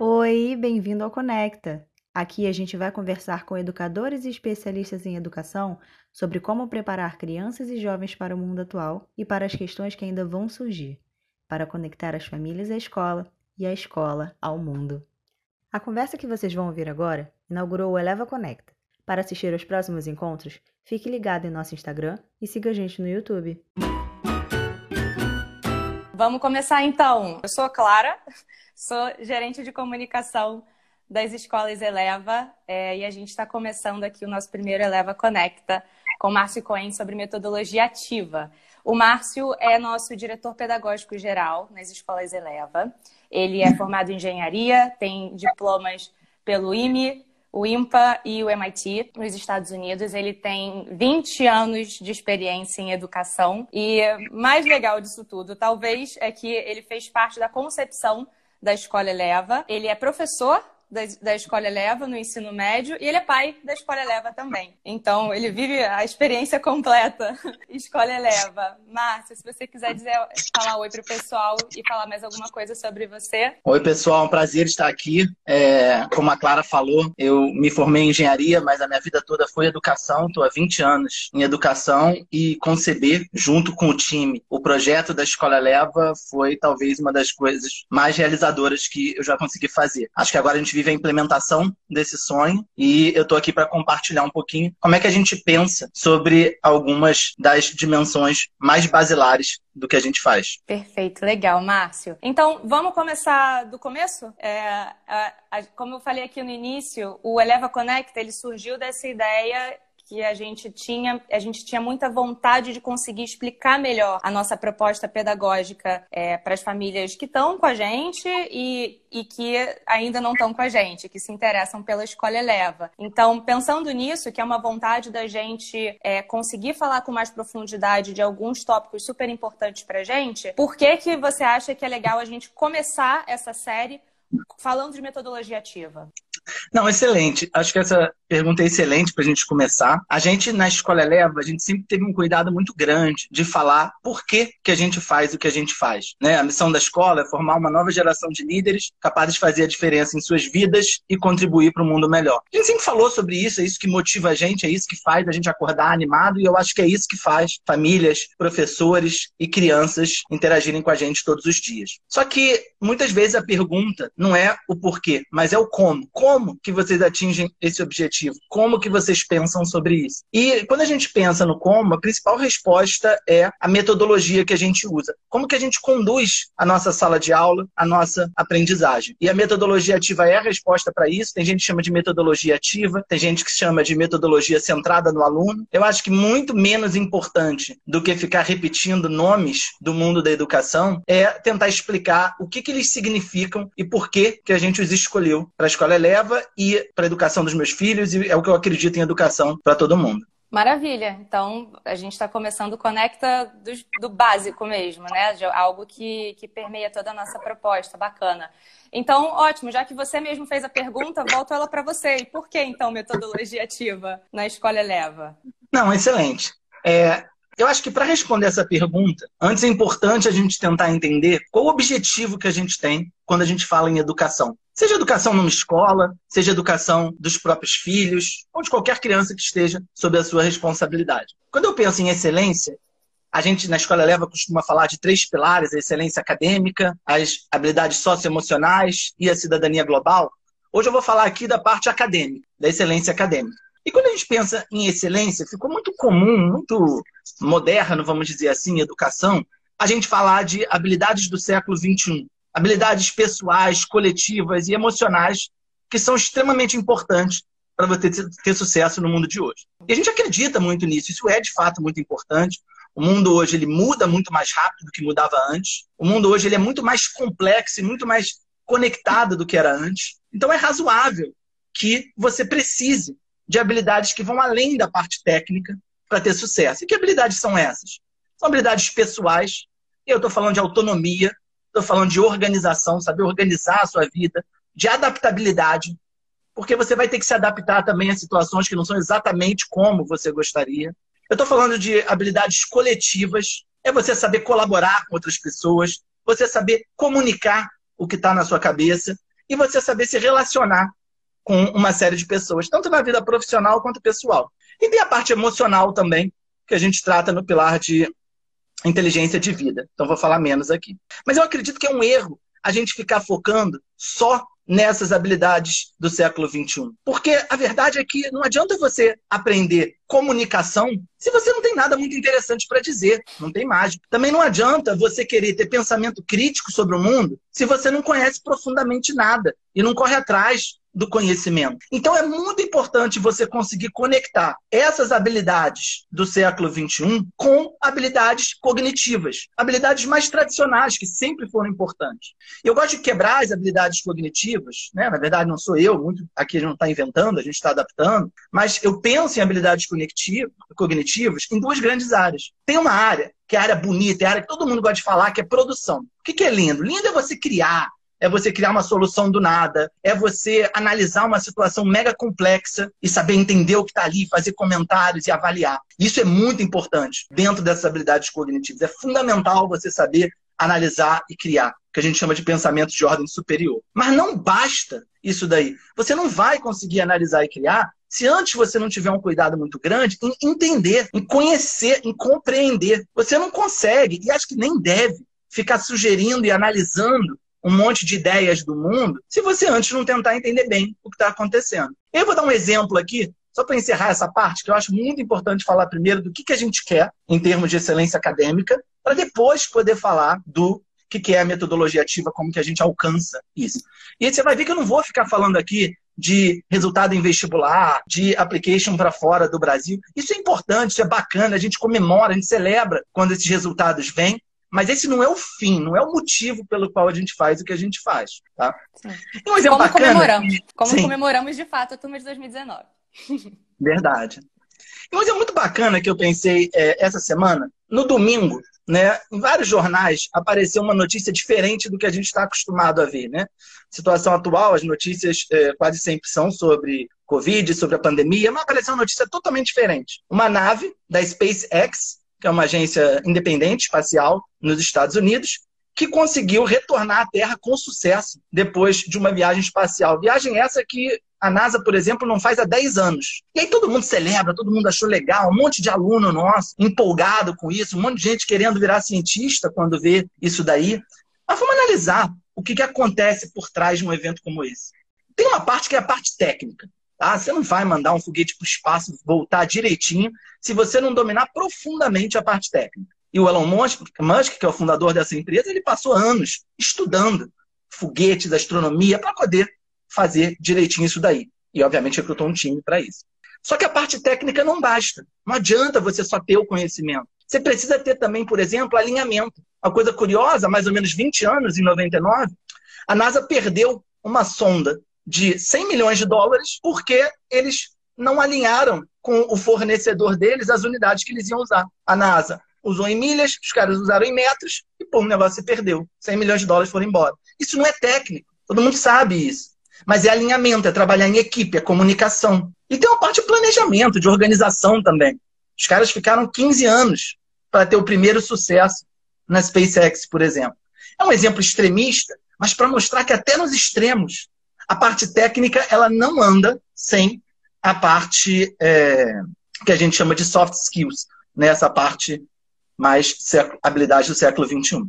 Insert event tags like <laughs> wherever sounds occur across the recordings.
Oi, bem-vindo ao Conecta. Aqui a gente vai conversar com educadores e especialistas em educação sobre como preparar crianças e jovens para o mundo atual e para as questões que ainda vão surgir, para conectar as famílias à escola e a escola ao mundo. A conversa que vocês vão ouvir agora inaugurou o Eleva Conecta. Para assistir aos próximos encontros, fique ligado em nosso Instagram e siga a gente no YouTube. Vamos começar então. Eu sou Clara, sou gerente de comunicação das escolas Eleva é, e a gente está começando aqui o nosso primeiro Eleva Conecta com Márcio Cohen sobre metodologia ativa. O Márcio é nosso diretor pedagógico geral nas escolas Eleva. Ele é formado em engenharia, tem diplomas pelo IME, o IMPA e o MIT nos Estados Unidos. Ele tem 20 anos de experiência em educação e mais legal disso tudo, talvez, é que ele fez parte da concepção da Escola Eleva. Ele é professor da, da Escola Eleva no ensino médio e ele é pai da Escola Eleva também. Então, ele vive a experiência completa <laughs> Escola Eleva. Márcia, se você quiser dizer, falar oi para o pessoal e falar mais alguma coisa sobre você. Oi, pessoal, é um prazer estar aqui. É, como a Clara falou, eu me formei em engenharia, mas a minha vida toda foi educação. Estou há 20 anos em educação e conceber, junto com o time, o projeto da Escola Eleva foi talvez uma das coisas mais realizadoras que eu já consegui fazer. Acho que agora a gente vive a implementação desse sonho e eu estou aqui para compartilhar um pouquinho como é que a gente pensa sobre algumas das dimensões mais basilares do que a gente faz. Perfeito, legal, Márcio. Então, vamos começar do começo? É, a, a, como eu falei aqui no início, o Eleva Connect ele surgiu dessa ideia que a gente tinha, a gente tinha muita vontade de conseguir explicar melhor a nossa proposta pedagógica é, para as famílias que estão com a gente e, e que ainda não estão com a gente, que se interessam pela escola Eleva. Então, pensando nisso, que é uma vontade da gente é, conseguir falar com mais profundidade de alguns tópicos super importantes para a gente, por que, que você acha que é legal a gente começar essa série falando de metodologia ativa? Não, excelente. Acho que essa pergunta é excelente para a gente começar. A gente, na Escola Eleva, a gente sempre teve um cuidado muito grande de falar por que, que a gente faz o que a gente faz. Né? A missão da escola é formar uma nova geração de líderes capazes de fazer a diferença em suas vidas e contribuir para um mundo melhor. A gente sempre falou sobre isso, é isso que motiva a gente, é isso que faz a gente acordar animado e eu acho que é isso que faz famílias, professores e crianças interagirem com a gente todos os dias. Só que muitas vezes a pergunta não é o porquê, mas é o como. Como que vocês atingem esse objetivo? objetivo? Como que vocês pensam sobre isso? E quando a gente pensa no como, a principal resposta é a metodologia que a gente usa. Como que a gente conduz a nossa sala de aula, a nossa aprendizagem? E a metodologia ativa é a resposta para isso. Tem gente que chama de metodologia ativa, tem gente que chama de metodologia centrada no aluno. Eu acho que muito menos importante do que ficar repetindo nomes do mundo da educação é tentar explicar o que, que eles significam e por que, que a gente os escolheu para a escola eleva e para a educação dos meus filhos filhos e é o que eu acredito em educação para todo mundo. Maravilha. Então, a gente está começando o Conecta do, do, básico mesmo, né? De algo que, que permeia toda a nossa proposta. Bacana. Então, ótimo. Já que você mesmo fez a pergunta, volto ela para você. E por que, então, metodologia ativa na Escola Eleva? Não, excelente. É, eu acho que para responder essa pergunta, antes é importante a gente tentar entender qual o objetivo que a gente tem quando a gente fala em educação. Seja educação numa escola, seja educação dos próprios filhos, ou de qualquer criança que esteja sob a sua responsabilidade. Quando eu penso em excelência, a gente na Escola Leva costuma falar de três pilares: a excelência acadêmica, as habilidades socioemocionais e a cidadania global. Hoje eu vou falar aqui da parte acadêmica, da excelência acadêmica. E quando a gente pensa em excelência, ficou muito comum, muito moderno, vamos dizer assim, educação, a gente falar de habilidades do século XXI habilidades pessoais, coletivas e emocionais que são extremamente importantes para você ter sucesso no mundo de hoje. E a gente acredita muito nisso, isso é de fato muito importante. O mundo hoje ele muda muito mais rápido do que mudava antes. O mundo hoje ele é muito mais complexo e muito mais conectado do que era antes. Então é razoável que você precise de habilidades que vão além da parte técnica para ter sucesso. E que habilidades são essas? São habilidades pessoais. Eu estou falando de autonomia, Estou falando de organização, saber organizar a sua vida, de adaptabilidade, porque você vai ter que se adaptar também a situações que não são exatamente como você gostaria. Eu estou falando de habilidades coletivas, é você saber colaborar com outras pessoas, você saber comunicar o que está na sua cabeça. e você saber se relacionar com uma série de pessoas, tanto na vida profissional quanto pessoal. E tem a parte emocional também, que a gente trata no pilar de inteligência de vida. Então vou falar menos aqui. Mas eu acredito que é um erro a gente ficar focando só nessas habilidades do século XXI. Porque a verdade é que não adianta você aprender comunicação se você não tem nada muito interessante para dizer, não tem mágica. Também não adianta você querer ter pensamento crítico sobre o mundo se você não conhece profundamente nada e não corre atrás do conhecimento. Então é muito importante você conseguir conectar essas habilidades do século XXI com habilidades cognitivas, habilidades mais tradicionais, que sempre foram importantes. Eu gosto de quebrar as habilidades cognitivas, né? na verdade não sou eu, muito aqui a gente não está inventando, a gente está adaptando, mas eu penso em habilidades cognitivas em duas grandes áreas. Tem uma área que é a área bonita, é a área que todo mundo gosta de falar, que é produção. O que é lindo? Lindo é você criar, é você criar uma solução do nada, é você analisar uma situação mega complexa e saber entender o que está ali, fazer comentários e avaliar. Isso é muito importante dentro dessas habilidades cognitivas. É fundamental você saber analisar e criar, que a gente chama de pensamento de ordem superior. Mas não basta isso daí. Você não vai conseguir analisar e criar se antes você não tiver um cuidado muito grande em entender, em conhecer, em compreender. Você não consegue, e acho que nem deve, ficar sugerindo e analisando um monte de ideias do mundo se você antes não tentar entender bem o que está acontecendo. Eu vou dar um exemplo aqui, só para encerrar essa parte, que eu acho muito importante falar primeiro do que, que a gente quer em termos de excelência acadêmica, para depois poder falar do que, que é a metodologia ativa, como que a gente alcança isso. E aí você vai ver que eu não vou ficar falando aqui de resultado em vestibular, de application para fora do Brasil. Isso é importante, isso é bacana, a gente comemora, a gente celebra quando esses resultados vêm, mas esse não é o fim, não é o motivo pelo qual a gente faz o que a gente faz. Tá? Um como bacana, comemoramos, como Sim. comemoramos de fato a turma de 2019. <laughs> Verdade. E um exemplo muito bacana que eu pensei é, essa semana, no domingo, né, em vários jornais apareceu uma notícia diferente do que a gente está acostumado a ver. Né? Situação atual, as notícias é, quase sempre são sobre Covid, sobre a pandemia, mas apareceu uma notícia totalmente diferente. Uma nave da SpaceX que é uma agência independente espacial nos Estados Unidos, que conseguiu retornar à Terra com sucesso depois de uma viagem espacial. Viagem essa que a NASA, por exemplo, não faz há 10 anos. E aí todo mundo celebra, todo mundo achou legal, um monte de aluno nosso empolgado com isso, um monte de gente querendo virar cientista quando vê isso daí. Mas vamos analisar o que, que acontece por trás de um evento como esse. Tem uma parte que é a parte técnica. Tá? Você não vai mandar um foguete para o espaço voltar direitinho se você não dominar profundamente a parte técnica. E o Elon Musk, que é o fundador dessa empresa, ele passou anos estudando foguetes, astronomia, para poder fazer direitinho isso daí. E, obviamente, recrutou um time para isso. Só que a parte técnica não basta. Não adianta você só ter o conhecimento. Você precisa ter também, por exemplo, alinhamento. Uma coisa curiosa, mais ou menos 20 anos, em 99, a NASA perdeu uma sonda de 100 milhões de dólares porque eles não alinharam com o fornecedor deles as unidades que eles iam usar. A NASA usou em milhas, os caras usaram em metros e pô, o negócio se perdeu. 100 milhões de dólares foram embora. Isso não é técnico, todo mundo sabe isso. Mas é alinhamento, é trabalhar em equipe, é comunicação. E tem uma parte de planejamento, de organização também. Os caras ficaram 15 anos para ter o primeiro sucesso na SpaceX, por exemplo. É um exemplo extremista, mas para mostrar que até nos extremos a parte técnica ela não anda sem a parte é, que a gente chama de soft skills, né? parte mais habilidade do século XXI.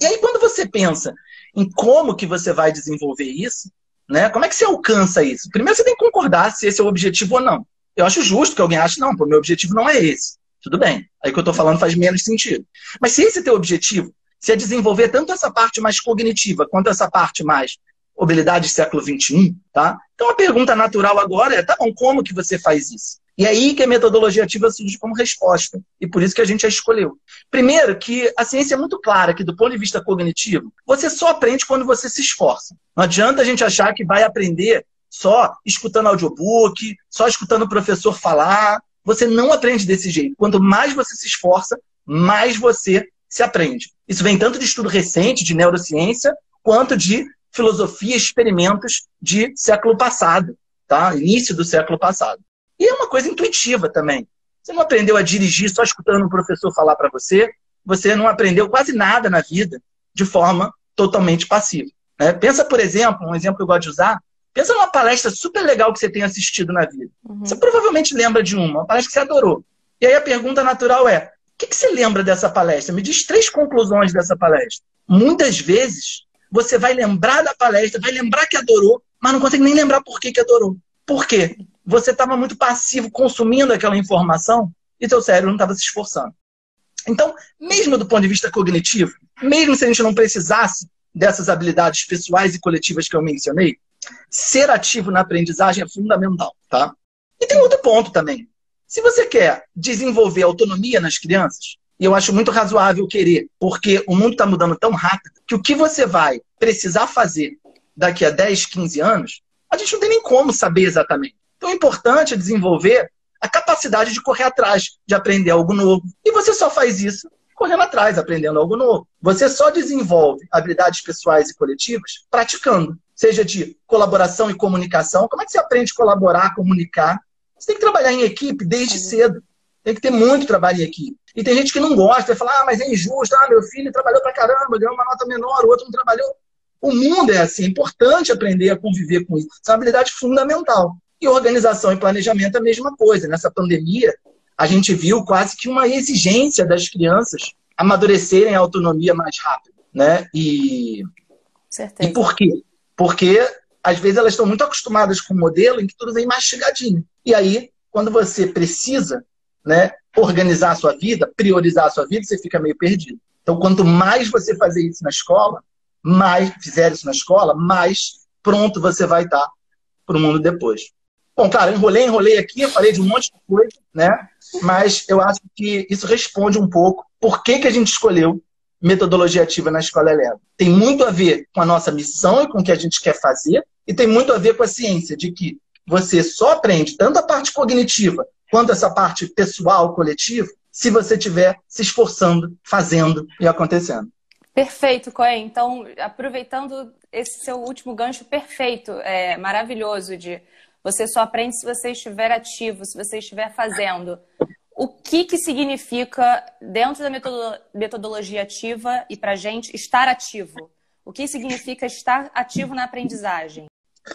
E aí, quando você pensa em como que você vai desenvolver isso, né, como é que você alcança isso? Primeiro, você tem que concordar se esse é o objetivo ou não. Eu acho justo que alguém ache, não, o meu objetivo não é esse. Tudo bem. Aí que eu estou falando faz menos sentido. Mas se esse é teu objetivo, se é desenvolver tanto essa parte mais cognitiva quanto essa parte mais habilidade século XXI, tá? Então a pergunta natural agora é, tá bom, como que você faz isso? E é aí que a metodologia ativa surge como resposta. E por isso que a gente a escolheu. Primeiro, que a ciência é muito clara que, do ponto de vista cognitivo, você só aprende quando você se esforça. Não adianta a gente achar que vai aprender só escutando audiobook, só escutando o professor falar. Você não aprende desse jeito. Quanto mais você se esforça, mais você se aprende. Isso vem tanto de estudo recente de neurociência, quanto de filosofia, experimentos de século passado, tá? Início do século passado. E é uma coisa intuitiva também. Você não aprendeu a dirigir só escutando um professor falar para você, você não aprendeu quase nada na vida de forma totalmente passiva. Né? Pensa, por exemplo, um exemplo que eu gosto de usar, pensa numa palestra super legal que você tem assistido na vida. Uhum. Você provavelmente lembra de uma, uma palestra que você adorou. E aí a pergunta natural é: o que, que você lembra dessa palestra? Me diz três conclusões dessa palestra. Muitas vezes você vai lembrar da palestra, vai lembrar que adorou, mas não consegue nem lembrar por que, que adorou. Por quê? Você estava muito passivo consumindo aquela informação e seu cérebro não estava se esforçando. Então, mesmo do ponto de vista cognitivo, mesmo se a gente não precisasse dessas habilidades pessoais e coletivas que eu mencionei, ser ativo na aprendizagem é fundamental, tá? E tem outro ponto também. Se você quer desenvolver autonomia nas crianças, e eu acho muito razoável querer, porque o mundo está mudando tão rápido que o que você vai precisar fazer daqui a 10, 15 anos, a gente não tem nem como saber exatamente. Então é importante desenvolver a capacidade de correr atrás, de aprender algo novo. E você só faz isso correndo atrás, aprendendo algo novo. Você só desenvolve habilidades pessoais e coletivas praticando, seja de colaboração e comunicação. Como é que você aprende a colaborar, comunicar? Você tem que trabalhar em equipe desde cedo. Tem que ter muito trabalho em equipe. E tem gente que não gosta, vai falar, ah, mas é injusto, ah, meu filho trabalhou pra caramba, ganhou uma nota menor, o outro não trabalhou. O mundo é assim, é importante aprender a conviver com isso. Isso é uma habilidade fundamental. E organização e planejamento é a mesma coisa. Nessa pandemia, a gente viu quase que uma exigência das crianças amadurecerem a autonomia mais rápido. Né? E, Certeza. e por quê? Porque às vezes elas estão muito acostumadas com um modelo em que tudo vem mastigadinho. E aí, quando você precisa né, organizar a sua vida, priorizar a sua vida, você fica meio perdido. Então, quanto mais você fazer isso na escola, mais fizer isso na escola, mais pronto você vai estar para o mundo depois. Bom, claro, enrolei, enrolei aqui, falei de um monte de coisa, né? Mas eu acho que isso responde um pouco por que, que a gente escolheu metodologia ativa na escola eleva. Tem muito a ver com a nossa missão e com o que a gente quer fazer, e tem muito a ver com a ciência de que você só aprende tanto a parte cognitiva quanto essa parte pessoal, coletiva, se você estiver se esforçando, fazendo e acontecendo. Perfeito, Coen. Então, aproveitando esse seu último gancho perfeito, é maravilhoso de você só aprende se você estiver ativo, se você estiver fazendo. O que, que significa, dentro da metodologia ativa e para a gente, estar ativo? O que significa estar ativo na aprendizagem?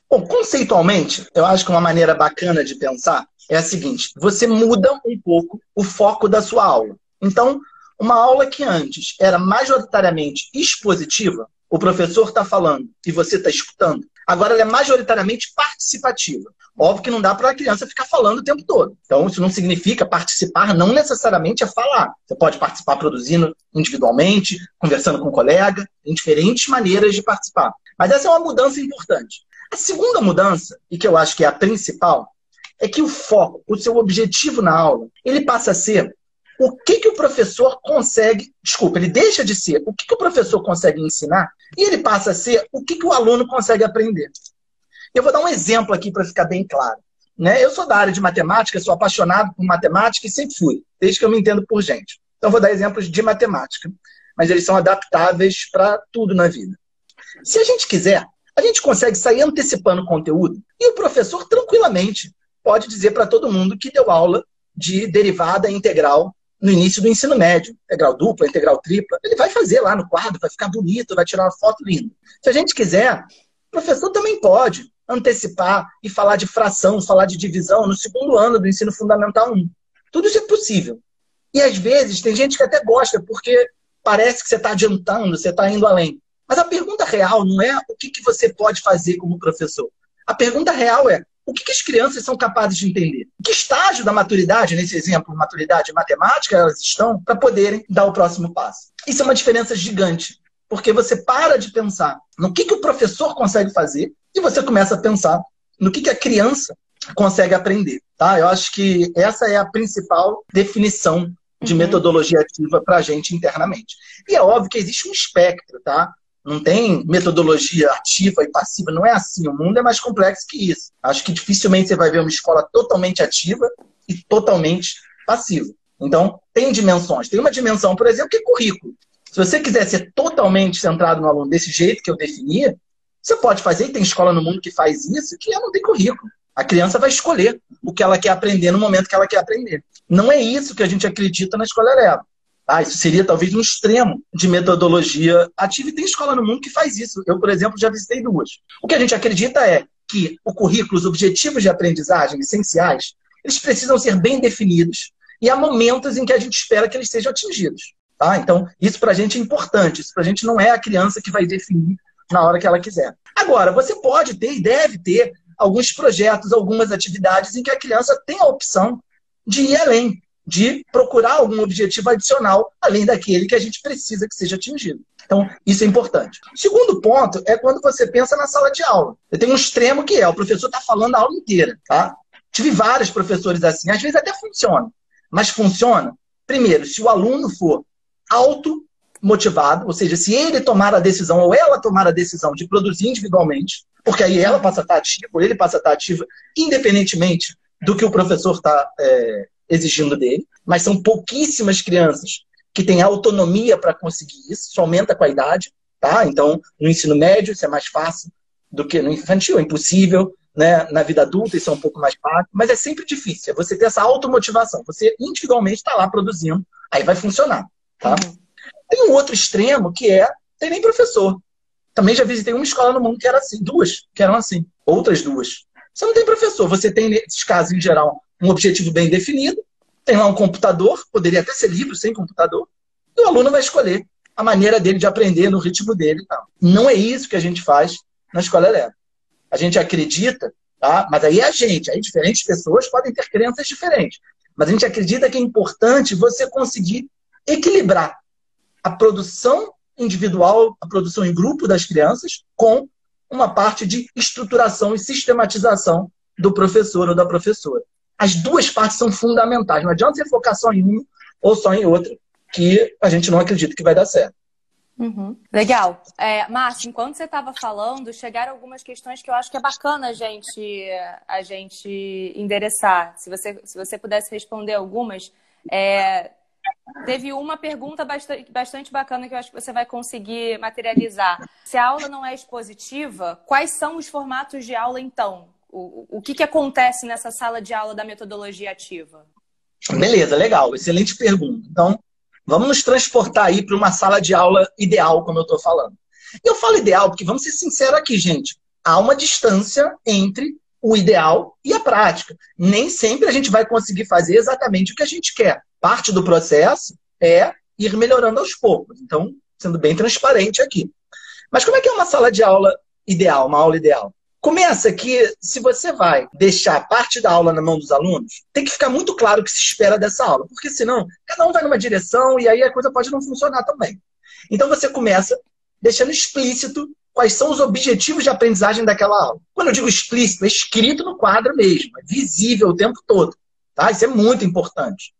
Bom, conceitualmente, eu acho que uma maneira bacana de pensar é a seguinte: você muda um pouco o foco da sua aula. Então, uma aula que antes era majoritariamente expositiva, o professor está falando e você está escutando, agora ela é majoritariamente participativa. Óbvio que não dá para a criança ficar falando o tempo todo. Então, isso não significa participar, não necessariamente é falar. Você pode participar produzindo individualmente, conversando com um colega, tem diferentes maneiras de participar. Mas essa é uma mudança importante. A segunda mudança, e que eu acho que é a principal, é que o foco, o seu objetivo na aula, ele passa a ser o que, que o professor consegue, desculpa, ele deixa de ser o que, que o professor consegue ensinar e ele passa a ser o que, que o aluno consegue aprender. Eu vou dar um exemplo aqui para ficar bem claro. Né? Eu sou da área de matemática, sou apaixonado por matemática e sempre fui, desde que eu me entendo por gente. Então, vou dar exemplos de matemática, mas eles são adaptáveis para tudo na vida. Se a gente quiser, a gente consegue sair antecipando o conteúdo e o professor tranquilamente pode dizer para todo mundo que deu aula de derivada integral no início do ensino médio. Integral dupla, integral tripla. Ele vai fazer lá no quadro, vai ficar bonito, vai tirar uma foto linda. Se a gente quiser, o professor também pode antecipar e falar de fração, falar de divisão no segundo ano do ensino fundamental 1. Tudo isso é possível. E às vezes tem gente que até gosta, porque parece que você está adiantando, você está indo além. Mas a pergunta real não é o que, que você pode fazer como professor. A pergunta real é o que, que, as crianças são capazes de entender? Que estágio da maturidade, nesse exemplo, maturidade matemática, elas estão para poderem dar o próximo passo? Isso é uma diferença gigante, porque você para de pensar no que, que o professor consegue fazer e você começa a pensar no que, que a criança consegue aprender. Tá? Eu acho que essa é a principal definição de uhum. metodologia ativa para a gente internamente. E é óbvio que existe um espectro, tá? Não tem metodologia ativa e passiva, não é assim. O mundo é mais complexo que isso. Acho que dificilmente você vai ver uma escola totalmente ativa e totalmente passiva. Então, tem dimensões. Tem uma dimensão, por exemplo, que é currículo. Se você quiser ser totalmente centrado no aluno desse jeito que eu definia, você pode fazer, e tem escola no mundo que faz isso, que não tem currículo. A criança vai escolher o que ela quer aprender no momento que ela quer aprender. Não é isso que a gente acredita na escola Eleva. Ah, isso seria talvez um extremo de metodologia ativa. E tem escola no mundo que faz isso. Eu, por exemplo, já visitei duas. O que a gente acredita é que o currículo, os objetivos de aprendizagem essenciais, eles precisam ser bem definidos e há momentos em que a gente espera que eles sejam atingidos. Tá? Então, isso para a gente é importante. Isso para a gente não é a criança que vai definir na hora que ela quiser. Agora, você pode ter e deve ter alguns projetos, algumas atividades em que a criança tem a opção de ir além de procurar algum objetivo adicional, além daquele que a gente precisa que seja atingido. Então, isso é importante. O segundo ponto é quando você pensa na sala de aula. Eu tenho um extremo que é, o professor está falando a aula inteira, tá? Tive vários professores assim, às vezes até funciona. Mas funciona, primeiro, se o aluno for auto motivado, ou seja, se ele tomar a decisão ou ela tomar a decisão de produzir individualmente, porque aí ela passa a estar ativa, ou ele passa a estar ativa, independentemente do que o professor está é, exigindo dele, mas são pouquíssimas crianças que têm autonomia para conseguir isso, isso aumenta com a idade, tá? Então, no ensino médio isso é mais fácil do que no infantil, é impossível, né? Na vida adulta isso é um pouco mais fácil, mas é sempre difícil, é você ter essa automotivação, você individualmente está lá produzindo, aí vai funcionar, tá? Uhum. Tem um outro extremo que é, tem nem professor. Também já visitei uma escola no mundo que era assim, duas que eram assim, outras duas. Você não tem professor, você tem, nesses casos em geral, um objetivo bem definido, tem lá um computador, poderia até ser livro sem computador, e o aluno vai escolher a maneira dele de aprender no ritmo dele. Não é isso que a gente faz na escola elétrica. A gente acredita, tá? mas aí é a gente, aí diferentes pessoas podem ter crenças diferentes. Mas a gente acredita que é importante você conseguir equilibrar a produção individual, a produção em grupo das crianças, com uma parte de estruturação e sistematização do professor ou da professora. As duas partes são fundamentais. Não adianta você focar só em um ou só em outro, que a gente não acredita que vai dar certo. Uhum. Legal. É, Márcio, enquanto você estava falando, chegaram algumas questões que eu acho que é bacana a gente, a gente endereçar. Se você, se você pudesse responder algumas. É, teve uma pergunta bastante, bastante bacana que eu acho que você vai conseguir materializar. Se a aula não é expositiva, quais são os formatos de aula então? O, o que, que acontece nessa sala de aula da metodologia ativa? Beleza, legal. Excelente pergunta. Então, vamos nos transportar aí para uma sala de aula ideal, como eu estou falando. Eu falo ideal porque, vamos ser sinceros aqui, gente, há uma distância entre o ideal e a prática. Nem sempre a gente vai conseguir fazer exatamente o que a gente quer. Parte do processo é ir melhorando aos poucos. Então, sendo bem transparente aqui. Mas como é que é uma sala de aula ideal, uma aula ideal? Começa que, se você vai deixar parte da aula na mão dos alunos, tem que ficar muito claro o que se espera dessa aula, porque senão cada um vai numa direção e aí a coisa pode não funcionar também. Então você começa deixando explícito quais são os objetivos de aprendizagem daquela aula. Quando eu digo explícito, é escrito no quadro mesmo, é visível o tempo todo. Tá? Isso é muito importante.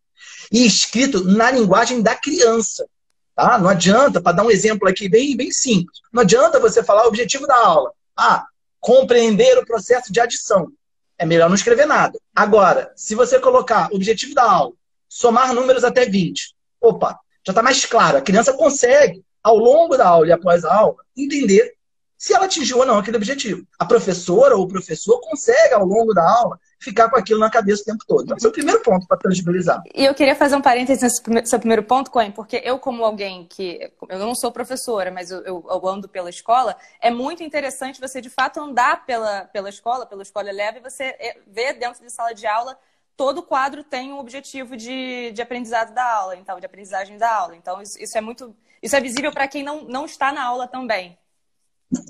E escrito na linguagem da criança. Tá? Não adianta, para dar um exemplo aqui bem, bem simples, não adianta você falar o objetivo da aula. Ah, compreender o processo de adição. É melhor não escrever nada. Agora, se você colocar objetivo da aula, somar números até 20, opa, já está mais claro. A criança consegue, ao longo da aula e após a aula, entender se ela atingiu ou não aquele objetivo. A professora ou o professor consegue, ao longo da aula, ficar com aquilo na cabeça o tempo todo. Então, esse é o primeiro ponto para tangibilizar. E eu queria fazer um parênteses nesse seu primeiro ponto, Coen, porque eu, como alguém que. Eu não sou professora, mas eu, eu, eu, ando pela escola, é muito interessante você, de fato, andar pela, pela escola, pela escola leve, e você é, ver dentro de sala de aula. Todo quadro tem um objetivo de, de aprendizado da aula, então, de aprendizagem da aula. Então, isso, isso é muito. Isso é visível para quem não, não está na aula também.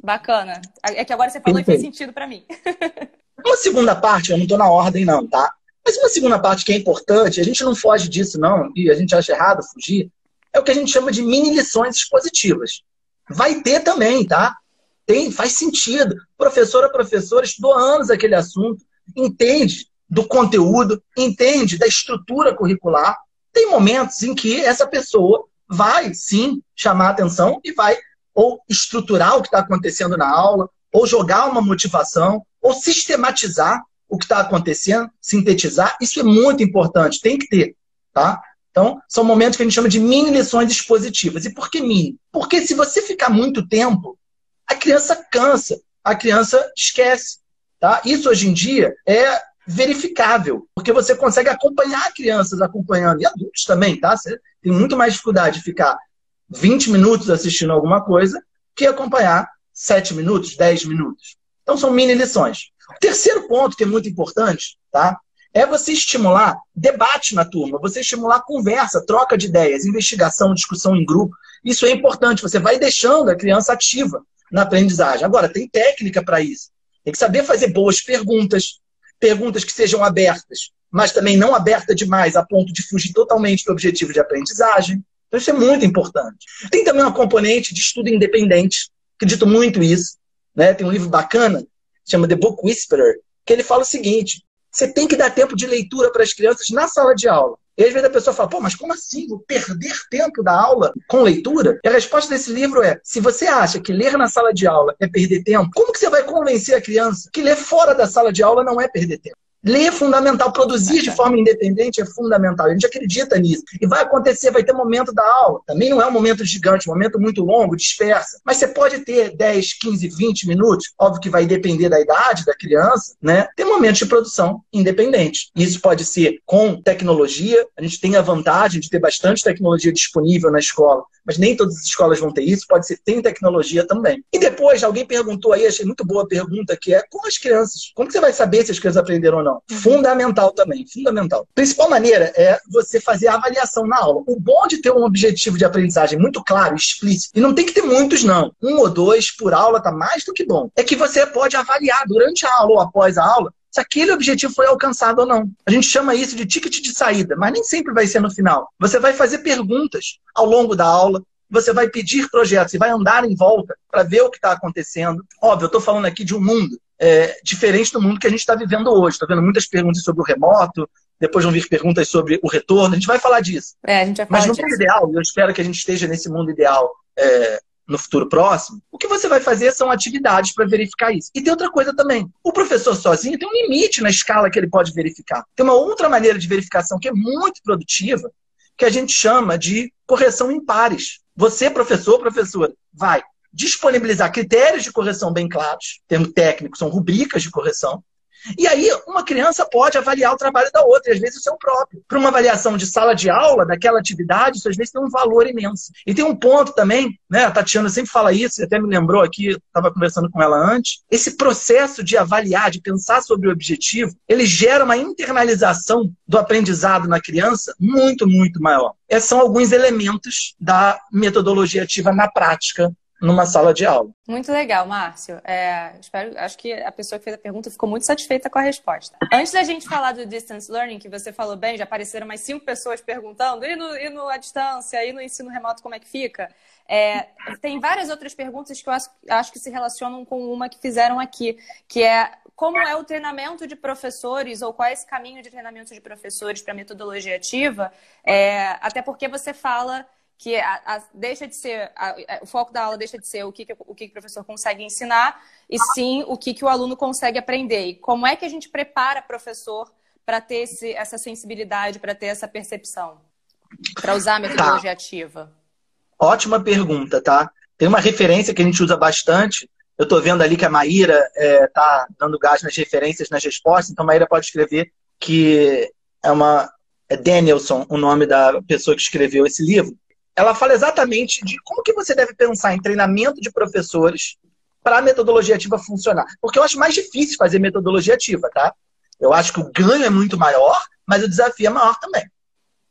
Bacana. É que agora você falou Perfeito. e fez sentido para mim. <laughs> uma segunda parte, eu não estou na ordem, não, tá? Mas uma segunda parte que é importante, a gente não foge disso, não, e a gente acha errado fugir, é o que a gente chama de mini lições expositivas. Vai ter também, tá? Tem, faz sentido. Professora, professora, estudou anos aquele assunto, entende do conteúdo, entende da estrutura curricular. Tem momentos em que essa pessoa vai, sim, chamar atenção e vai ou estruturar o que está acontecendo na aula, ou jogar uma motivação, ou sistematizar o que está acontecendo, sintetizar. Isso é muito importante, tem que ter. Tá? Então, são momentos que a gente chama de mini lições expositivas. E por que mini? Porque se você ficar muito tempo, a criança cansa, a criança esquece. Tá? Isso hoje em dia é verificável, porque você consegue acompanhar crianças acompanhando, e adultos também, tá? Você tem muito mais dificuldade de ficar 20 minutos assistindo alguma coisa que acompanhar 7 minutos, 10 minutos. Então são mini lições. O terceiro ponto que é muito importante, tá? É você estimular debate na turma, você estimular conversa, troca de ideias, investigação, discussão em grupo. Isso é importante. Você vai deixando a criança ativa na aprendizagem. Agora, tem técnica para isso. Tem que saber fazer boas perguntas, perguntas que sejam abertas, mas também não aberta demais a ponto de fugir totalmente do objetivo de aprendizagem. Então, isso é muito importante. Tem também uma componente de estudo independente, acredito muito nisso. Né? Tem um livro bacana, chama The Book Whisperer, que ele fala o seguinte: você tem que dar tempo de leitura para as crianças na sala de aula. E às vezes a pessoa fala, pô, mas como assim? Vou perder tempo da aula com leitura? E a resposta desse livro é: se você acha que ler na sala de aula é perder tempo, como que você vai convencer a criança que ler fora da sala de aula não é perder tempo? Ler é fundamental, produzir de forma independente é fundamental. A gente acredita nisso. E vai acontecer, vai ter momento da aula. Também não é um momento gigante, um momento muito longo, dispersa. Mas você pode ter 10, 15, 20 minutos. Óbvio que vai depender da idade da criança, né? Ter momentos de produção independente. Isso pode ser com tecnologia. A gente tem a vantagem de ter bastante tecnologia disponível na escola mas nem todas as escolas vão ter isso, pode ser, tem tecnologia também. E depois, alguém perguntou aí, achei muito boa a pergunta, que é com as crianças. Como que você vai saber se as crianças aprenderam ou não? Uhum. Fundamental também, fundamental. Principal maneira é você fazer a avaliação na aula. O bom de ter um objetivo de aprendizagem muito claro, explícito, e não tem que ter muitos, não. Um ou dois por aula tá mais do que bom. É que você pode avaliar durante a aula ou após a aula se aquele objetivo foi alcançado ou não. A gente chama isso de ticket de saída, mas nem sempre vai ser no final. Você vai fazer perguntas ao longo da aula, você vai pedir projetos e vai andar em volta para ver o que está acontecendo. Óbvio, eu estou falando aqui de um mundo é, diferente do mundo que a gente está vivendo hoje. Estou vendo muitas perguntas sobre o remoto, depois vão vir perguntas sobre o retorno. A gente vai falar disso. É, vai falar Mas no mundo ideal, eu espero que a gente esteja nesse mundo ideal é, no futuro próximo, o que você vai fazer são atividades para verificar isso. E tem outra coisa também. O professor sozinho tem um limite na escala que ele pode verificar. Tem uma outra maneira de verificação que é muito produtiva, que a gente chama de correção em pares. Você, professor, professora, vai disponibilizar critérios de correção bem claros, termo técnico, são rubricas de correção, e aí, uma criança pode avaliar o trabalho da outra, e às vezes o seu próprio. Para uma avaliação de sala de aula, daquela atividade, isso às vezes tem um valor imenso. E tem um ponto também, né? A Tatiana sempre fala isso, até me lembrou aqui, estava conversando com ela antes. Esse processo de avaliar, de pensar sobre o objetivo, ele gera uma internalização do aprendizado na criança muito, muito maior. Esses são alguns elementos da metodologia ativa na prática numa sala de aula. Muito legal, Márcio. É, espero, acho que a pessoa que fez a pergunta ficou muito satisfeita com a resposta. Antes da gente falar do distance learning, que você falou bem, já apareceram mais cinco pessoas perguntando, e no, e no à distância, e no ensino remoto, como é que fica? É, tem várias outras perguntas que eu acho, acho que se relacionam com uma que fizeram aqui, que é como é o treinamento de professores ou qual é esse caminho de treinamento de professores para metodologia ativa, é, até porque você fala que a, a, deixa de ser a, o foco da aula deixa de ser o que, que o que, que o professor consegue ensinar e sim o que, que o aluno consegue aprender. E como é que a gente prepara professor para ter esse, essa sensibilidade, para ter essa percepção, para usar a metodologia tá. ativa? Ótima pergunta, tá? Tem uma referência que a gente usa bastante. Eu estou vendo ali que a Maíra está é, tá dando gás nas referências, nas respostas, então a Maíra pode escrever que é uma é Danielson, o nome da pessoa que escreveu esse livro ela fala exatamente de como que você deve pensar em treinamento de professores para a metodologia ativa funcionar. Porque eu acho mais difícil fazer metodologia ativa, tá? Eu acho que o ganho é muito maior, mas o desafio é maior também.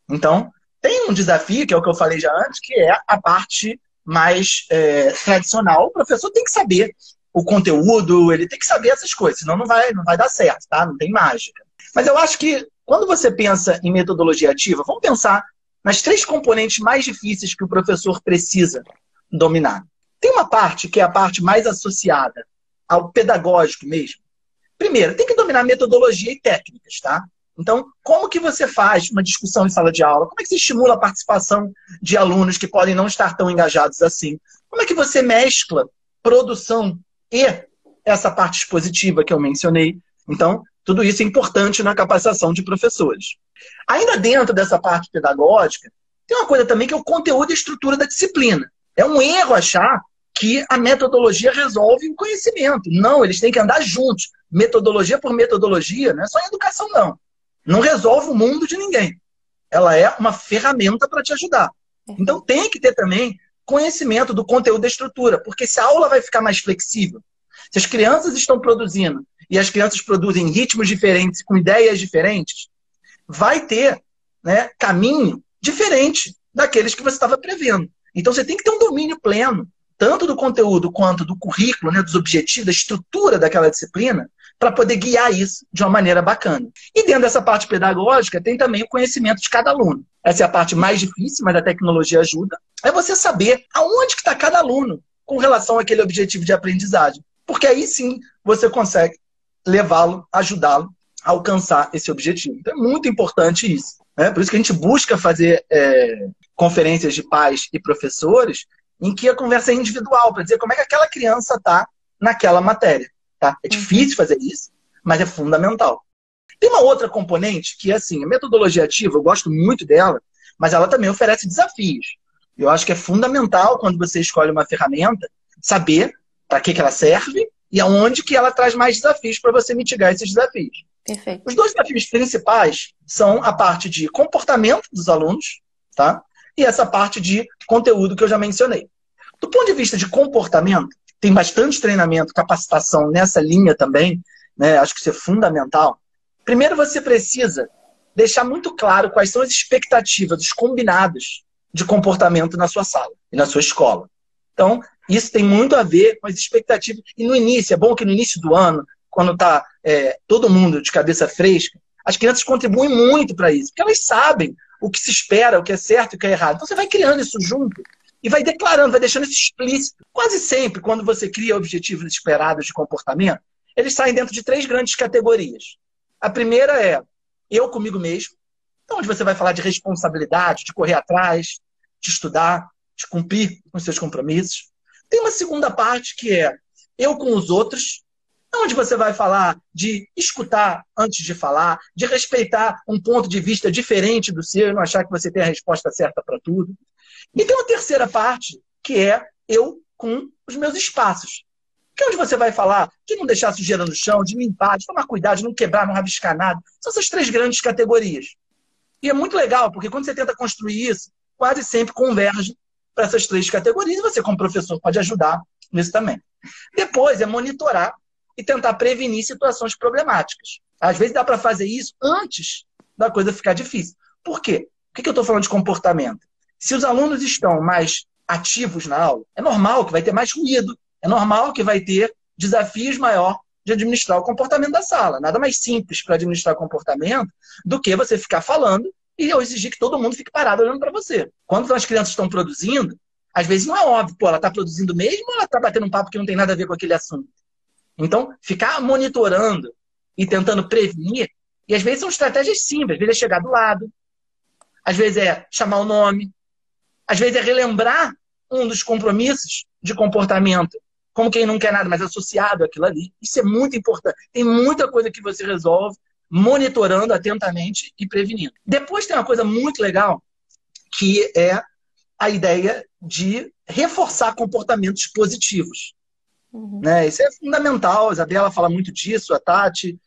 Então, tem um desafio, que é o que eu falei já antes, que é a parte mais é, tradicional. O professor tem que saber o conteúdo, ele tem que saber essas coisas, senão não vai, não vai dar certo, tá? Não tem mágica. Mas eu acho que quando você pensa em metodologia ativa, vamos pensar nas três componentes mais difíceis que o professor precisa dominar. Tem uma parte que é a parte mais associada ao pedagógico mesmo. Primeiro, tem que dominar metodologia e técnicas, tá? Então, como que você faz uma discussão em sala de aula? Como é que você estimula a participação de alunos que podem não estar tão engajados assim? Como é que você mescla produção e essa parte expositiva que eu mencionei? Então, tudo isso é importante na capacitação de professores. Ainda dentro dessa parte pedagógica, tem uma coisa também que é o conteúdo e estrutura da disciplina. É um erro achar que a metodologia resolve o conhecimento. Não, eles têm que andar juntos. Metodologia por metodologia, não é só em educação, não. Não resolve o mundo de ninguém. ela é uma ferramenta para te ajudar. Então tem que ter também conhecimento do conteúdo da estrutura, porque se a aula vai ficar mais flexível, se as crianças estão produzindo e as crianças produzem ritmos diferentes, com ideias diferentes, vai ter né, caminho diferente daqueles que você estava prevendo. Então você tem que ter um domínio pleno, tanto do conteúdo quanto do currículo, né, dos objetivos, da estrutura daquela disciplina, para poder guiar isso de uma maneira bacana. E dentro dessa parte pedagógica, tem também o conhecimento de cada aluno. Essa é a parte mais difícil, mas a tecnologia ajuda. É você saber aonde que está cada aluno com relação àquele objetivo de aprendizagem. Porque aí sim você consegue levá-lo, ajudá-lo a alcançar esse objetivo. Então é muito importante isso. Né? Por isso que a gente busca fazer é, conferências de pais e professores em que a conversa é individual, para dizer como é que aquela criança está naquela matéria. Tá? É difícil fazer isso, mas é fundamental. Tem uma outra componente que é assim, a metodologia ativa, eu gosto muito dela, mas ela também oferece desafios. Eu acho que é fundamental quando você escolhe uma ferramenta saber para que, que ela serve e aonde que ela traz mais desafios para você mitigar esses desafios. Perfeito. Os dois desafios principais são a parte de comportamento dos alunos, tá? E essa parte de conteúdo que eu já mencionei. Do ponto de vista de comportamento, tem bastante treinamento, capacitação nessa linha também, né? Acho que isso é fundamental. Primeiro, você precisa deixar muito claro quais são as expectativas, os combinados de comportamento na sua sala e na sua escola. Então, isso tem muito a ver com as expectativas. E no início, é bom que no início do ano, quando está é, todo mundo de cabeça fresca, as crianças contribuem muito para isso, porque elas sabem o que se espera, o que é certo e o que é errado. Então, você vai criando isso junto e vai declarando, vai deixando isso explícito. Quase sempre, quando você cria objetivos esperados de comportamento, eles saem dentro de três grandes categorias. A primeira é eu comigo mesmo, então, onde você vai falar de responsabilidade, de correr atrás, de estudar, de cumprir com seus compromissos. Tem uma segunda parte que é eu com os outros, onde você vai falar de escutar antes de falar, de respeitar um ponto de vista diferente do seu não achar que você tem a resposta certa para tudo. E tem uma terceira parte, que é eu com os meus espaços. Que é onde você vai falar de não deixar sujeira no chão, de limpar, de tomar cuidado, de não quebrar, não rabiscar nada. São essas três grandes categorias. E é muito legal, porque quando você tenta construir isso, quase sempre converge para essas três categorias e você, como professor, pode ajudar nisso também. Depois é monitorar e tentar prevenir situações problemáticas. Às vezes dá para fazer isso antes da coisa ficar difícil. Por quê? Por que eu estou falando de comportamento? Se os alunos estão mais ativos na aula, é normal que vai ter mais ruído, é normal que vai ter desafios maior de administrar o comportamento da sala. Nada mais simples para administrar comportamento do que você ficar falando e eu exigir que todo mundo fique parado olhando para você. Quando as crianças estão produzindo, às vezes não é óbvio, pô, ela está produzindo mesmo ou ela está batendo um papo que não tem nada a ver com aquele assunto. Então, ficar monitorando e tentando prevenir, e às vezes são estratégias simples, às vezes é chegar do lado, às vezes é chamar o nome, às vezes é relembrar um dos compromissos de comportamento como quem não quer nada, mas associado àquilo ali. Isso é muito importante. Tem muita coisa que você resolve monitorando atentamente e prevenindo. Depois tem uma coisa muito legal, que é a ideia de reforçar comportamentos positivos. Uhum. Né? Isso é fundamental. A Isabela fala muito disso, a Tati.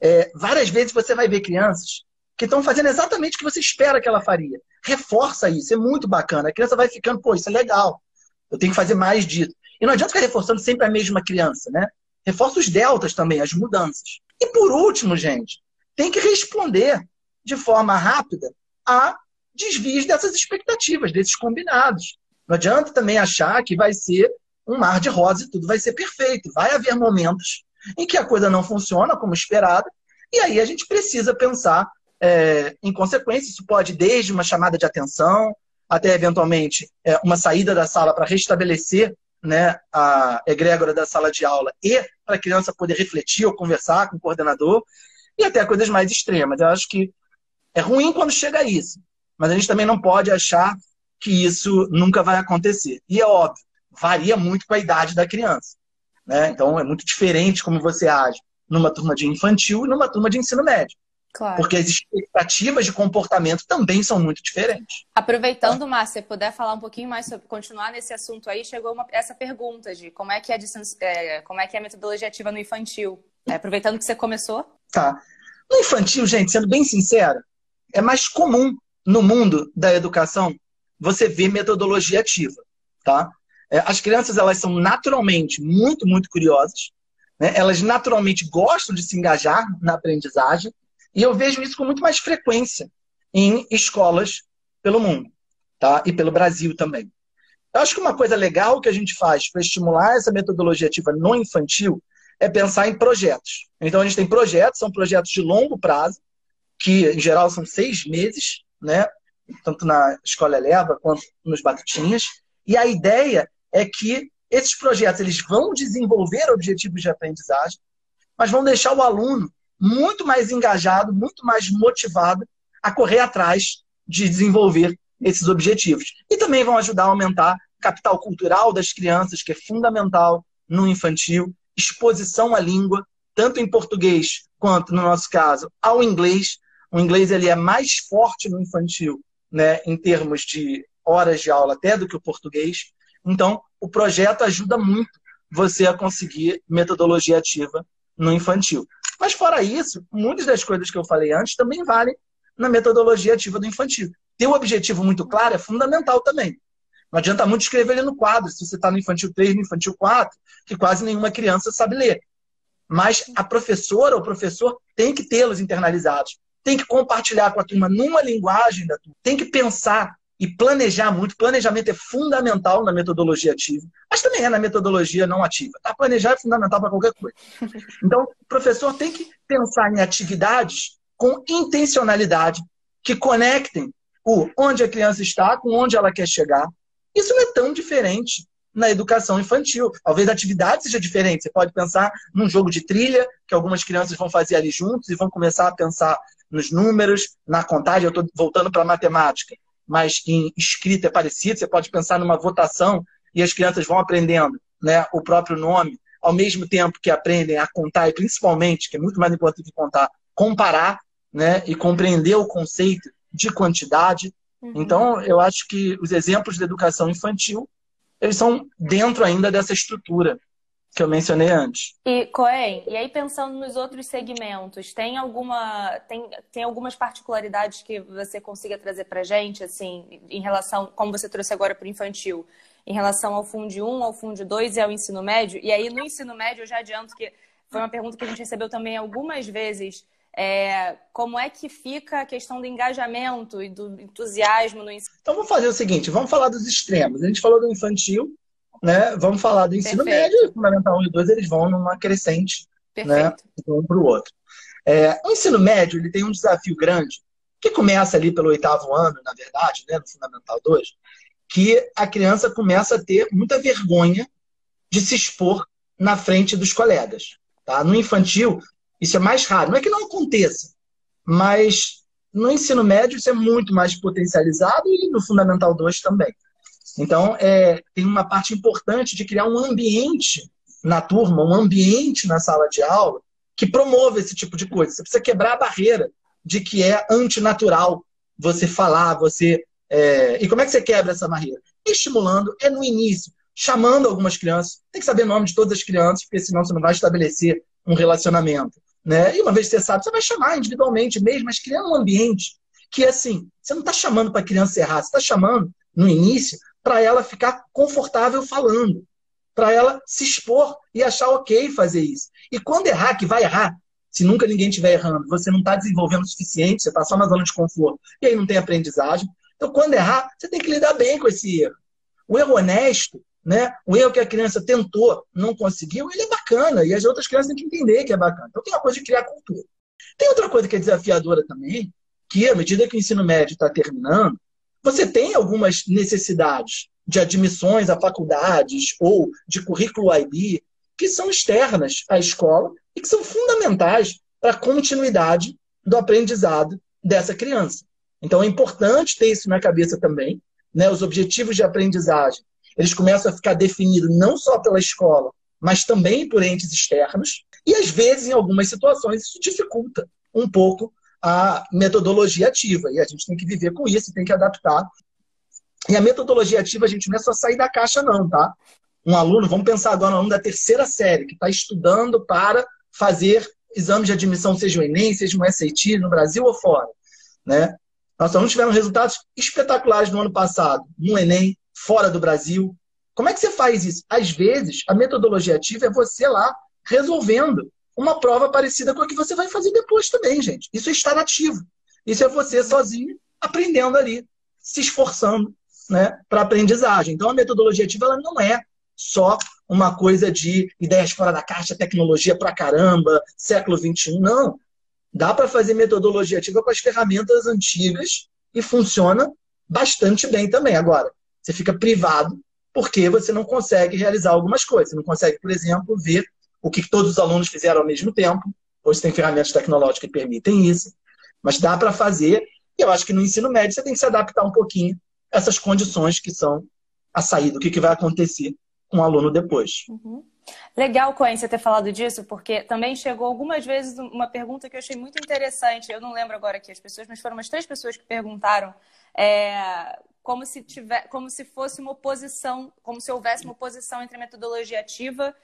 É, várias vezes você vai ver crianças que estão fazendo exatamente o que você espera que ela faria. Reforça isso, é muito bacana. A criança vai ficando, pô, isso é legal. Eu tenho que fazer mais disso. E não adianta ficar reforçando sempre a mesma criança, né? Reforça os deltas também, as mudanças. E por último, gente, tem que responder de forma rápida a desvios dessas expectativas, desses combinados. Não adianta também achar que vai ser um mar de rosa e tudo vai ser perfeito. Vai haver momentos em que a coisa não funciona como esperada, e aí a gente precisa pensar é, em consequência. Isso pode desde uma chamada de atenção, até eventualmente é, uma saída da sala para restabelecer né, a egrégora da sala de aula e para a criança poder refletir ou conversar com o coordenador, e até coisas mais extremas. Eu acho que é ruim quando chega a isso, mas a gente também não pode achar que isso nunca vai acontecer. E é óbvio, varia muito com a idade da criança. Né? Então é muito diferente como você age numa turma de infantil e numa turma de ensino médio. Claro. Porque as expectativas de comportamento também são muito diferentes. Aproveitando, Márcia, se puder falar um pouquinho mais sobre continuar nesse assunto aí, chegou uma, essa pergunta de como é que é, é, como é que é a metodologia ativa no infantil. É, aproveitando que você começou. Tá. No infantil, gente, sendo bem sincero, é mais comum no mundo da educação, você vê metodologia ativa, tá? É, as crianças, elas são naturalmente muito, muito curiosas, né? elas naturalmente gostam de se engajar na aprendizagem, e eu vejo isso com muito mais frequência em escolas pelo mundo, tá? E pelo Brasil também. Eu acho que uma coisa legal que a gente faz para estimular essa metodologia ativa no infantil é pensar em projetos. Então a gente tem projetos, são projetos de longo prazo, que em geral são seis meses, né? Tanto na escola eleva quanto nos batutinhas. E a ideia é que esses projetos eles vão desenvolver objetivos de aprendizagem, mas vão deixar o aluno muito mais engajado, muito mais motivado a correr atrás de desenvolver esses objetivos. E também vão ajudar a aumentar o capital cultural das crianças, que é fundamental no infantil, exposição à língua, tanto em português quanto, no nosso caso, ao inglês. O inglês ele é mais forte no infantil, né, em termos de horas de aula até do que o português. Então, o projeto ajuda muito você a conseguir metodologia ativa no infantil. Mas fora isso, muitas das coisas que eu falei antes também valem na metodologia ativa do infantil. Ter um objetivo muito claro é fundamental também. Não adianta muito escrever ele no quadro, se você está no infantil 3, no infantil 4, que quase nenhuma criança sabe ler. Mas a professora ou o professor tem que tê-los internalizados. Tem que compartilhar com a turma numa linguagem da turma. Tem que pensar e planejar muito. Planejamento é fundamental na metodologia ativa, mas também é na metodologia não ativa. Tá? Planejar é fundamental para qualquer coisa. <laughs> Então, o professor tem que pensar em atividades com intencionalidade que conectem o onde a criança está com onde ela quer chegar, isso não é tão diferente na educação infantil. Talvez a atividade seja diferente. Você pode pensar num jogo de trilha, que algumas crianças vão fazer ali juntos e vão começar a pensar nos números, na contagem. Eu estou voltando para a matemática, mas em escrita é parecido. Você pode pensar numa votação e as crianças vão aprendendo né, o próprio nome, ao mesmo tempo que aprendem a contar, e principalmente, que é muito mais importante que contar, comparar né, e compreender o conceito de quantidade. Uhum. Então, eu acho que os exemplos de educação infantil, eles são dentro ainda dessa estrutura que eu mencionei antes. E, Coen, e aí pensando nos outros segmentos, tem alguma tem, tem algumas particularidades que você consiga trazer para gente, assim, em relação, como você trouxe agora para o infantil, em relação ao Fundo 1, ao Fundo 2 e ao ensino médio? E aí, no ensino médio, eu já adianto que foi uma pergunta que a gente recebeu também algumas vezes é, como é que fica a questão do engajamento e do entusiasmo no ensino? Então vamos fazer o seguinte, vamos falar dos extremos. A gente falou do infantil, né? Vamos falar do ensino Perfeito. médio, fundamental 1 e 2, eles vão numa crescente, né? Um para o outro. É, o ensino médio ele tem um desafio grande, que começa ali pelo oitavo ano, na verdade, né, no Fundamental 2, que a criança começa a ter muita vergonha de se expor na frente dos colegas. Tá? No infantil, isso é mais raro. Não é que não aconteça, mas no ensino médio isso é muito mais potencializado e no Fundamental 2 também. Então, é, tem uma parte importante de criar um ambiente na turma, um ambiente na sala de aula que promova esse tipo de coisa. Você precisa quebrar a barreira de que é antinatural você falar, você. É... E como é que você quebra essa barreira? Estimulando, é no início, chamando algumas crianças. Tem que saber o nome de todas as crianças, porque senão você não vai estabelecer um relacionamento. Né? E uma vez que você sabe, você vai chamar individualmente mesmo, mas criando um ambiente que, assim, você não está chamando para a criança errar, você está chamando, no início, para ela ficar confortável falando, para ela se expor e achar ok fazer isso. E quando errar, que vai errar, se nunca ninguém estiver errando, você não está desenvolvendo o suficiente, você está só na zona de conforto, e aí não tem aprendizagem. Então, quando errar, você tem que lidar bem com esse erro. O erro honesto né? O erro que a criança tentou, não conseguiu, ele é bacana. E as outras crianças têm que entender que é bacana. Então tem uma coisa de criar cultura. Tem outra coisa que é desafiadora também, que à medida que o ensino médio está terminando, você tem algumas necessidades de admissões a faculdades ou de currículo IB que são externas à escola e que são fundamentais para a continuidade do aprendizado dessa criança. Então é importante ter isso na cabeça também, né? Os objetivos de aprendizagem eles começam a ficar definidos não só pela escola, mas também por entes externos. E às vezes, em algumas situações, isso dificulta um pouco a metodologia ativa. E a gente tem que viver com isso, tem que adaptar. E a metodologia ativa, a gente não é só sair da caixa, não, tá? Um aluno, vamos pensar agora no aluno da terceira série, que está estudando para fazer exames de admissão, seja o Enem, seja um SAT, no Brasil ou fora. Né? Nossos alunos tiveram resultados espetaculares no ano passado, no Enem, fora do Brasil. Como é que você faz isso? Às vezes, a metodologia ativa é você lá resolvendo uma prova parecida com a que você vai fazer depois também, gente. Isso é estar ativo. Isso é você sozinho aprendendo ali, se esforçando né, para aprendizagem. Então, a metodologia ativa ela não é só uma coisa de ideias fora da caixa, tecnologia pra caramba, século XXI. Não. Dá para fazer metodologia ativa com as ferramentas antigas e funciona bastante bem também. Agora, você fica privado porque você não consegue realizar algumas coisas. Você não consegue, por exemplo, ver o que todos os alunos fizeram ao mesmo tempo. Hoje tem ferramentas tecnológicas que permitem isso. Mas dá para fazer. E eu acho que no ensino médio você tem que se adaptar um pouquinho a essas condições que são a saída, o que, vai acontecer com o aluno depois. Uhum. Legal, Coen, você ter falado disso, porque também chegou algumas vezes uma pergunta que eu achei muito interessante. Eu não lembro agora aqui as pessoas, mas foram umas três pessoas que perguntaram é, como se tiver, como se fosse uma oposição, como se houvesse uma oposição entre metodologia ativa